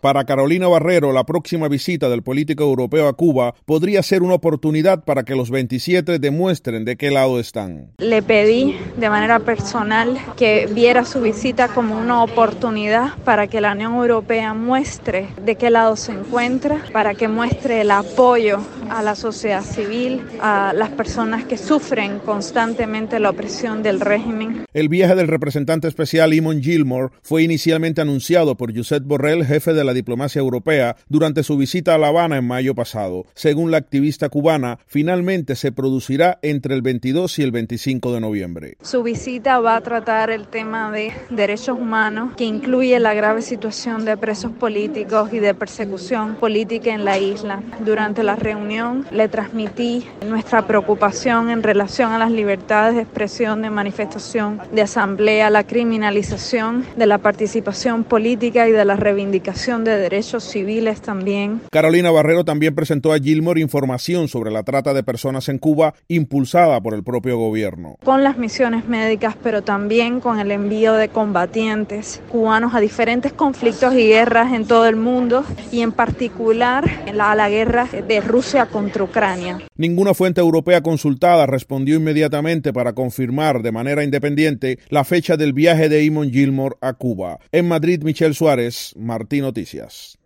Para Carolina Barrero, la próxima visita del político europeo a Cuba podría ser una oportunidad para que los 27 demuestren de qué lado están. Le pedí de manera personal que viera su visita como una oportunidad para que la Unión Europea muestre de qué lado se encuentra, para que muestre el apoyo a la sociedad civil, a las personas que sufren constantemente la opresión del régimen. El viaje del representante especial Eamon Gilmore fue inicialmente anunciado por Josep Borrell, jefe de la diplomacia europea, durante su visita a La Habana en mayo pasado. Según la activista cubana, finalmente se producirá entre el 22 y el 25 de noviembre. Su visita va a tratar el tema de derechos humanos, que incluye la grave situación de presos políticos y de persecución política en la isla. Durante la reunión le transmití nuestra preocupación en relación a las libertades de expresión, de manifestación, de asamblea, la criminalización de la participación política y de la reivindicación de derechos civiles también. Carolina Barrero también presentó a Gilmore información sobre la trata de personas en Cuba impulsada por el propio gobierno. Con las misiones médicas, pero también con el envío de combatientes cubanos a diferentes conflictos y guerras en todo el mundo y en particular a la guerra de Rusia contra Ucrania. Ninguna fuente europea consultada respondió inmediatamente para confirmar de manera independiente la fecha del viaje de Eamon Gilmore a Cuba. En Madrid, Michelle Suárez, Martín Noticias.